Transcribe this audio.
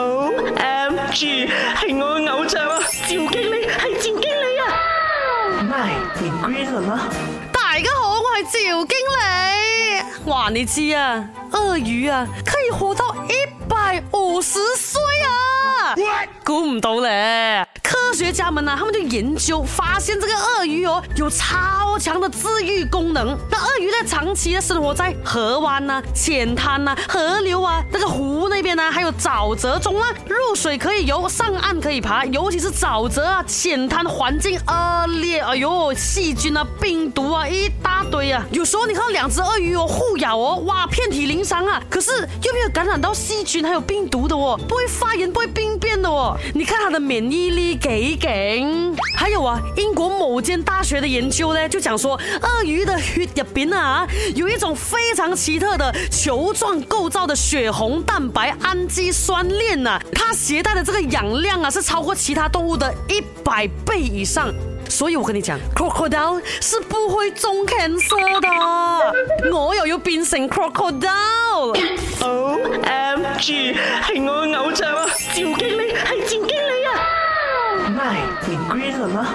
O M G，系我嘅偶像啊！赵经理系赵经理啊！My Green 啦！大家好，我系赵经理。话你知啊，鳄鱼啊，可以活到一百五十。估唔到咧！科学家们呐，他们就研究发现，这个鳄鱼哦，有超强的治愈功能。那鳄鱼呢，长期的生活在河湾呐、浅滩呐、河流啊、那个湖那边啊，还有沼泽中啊，入水可以游，上岸可以爬。尤其是沼泽啊、浅滩环境恶劣，哎呦，细菌啊、病毒啊一大堆啊。有时候你看到两只鳄鱼哦互咬哦，哇，遍体鳞伤啊，可是又没有感染到细菌还有病毒的哦，不会发炎，不会病变的。哦。你看它的免疫力给给。还有啊，英国某间大学的研究呢，就讲说鳄鱼的血入边啊，有一种非常奇特的球状构造的血红蛋白氨基酸链呐，它携带的这个氧量啊，是超过其他动物的一百倍以上。所以我跟你讲，crocodile 是不会中 cancer 的。我要有变成 crocodile。O M G，系我嘅偶像啊！奈，你归了吗？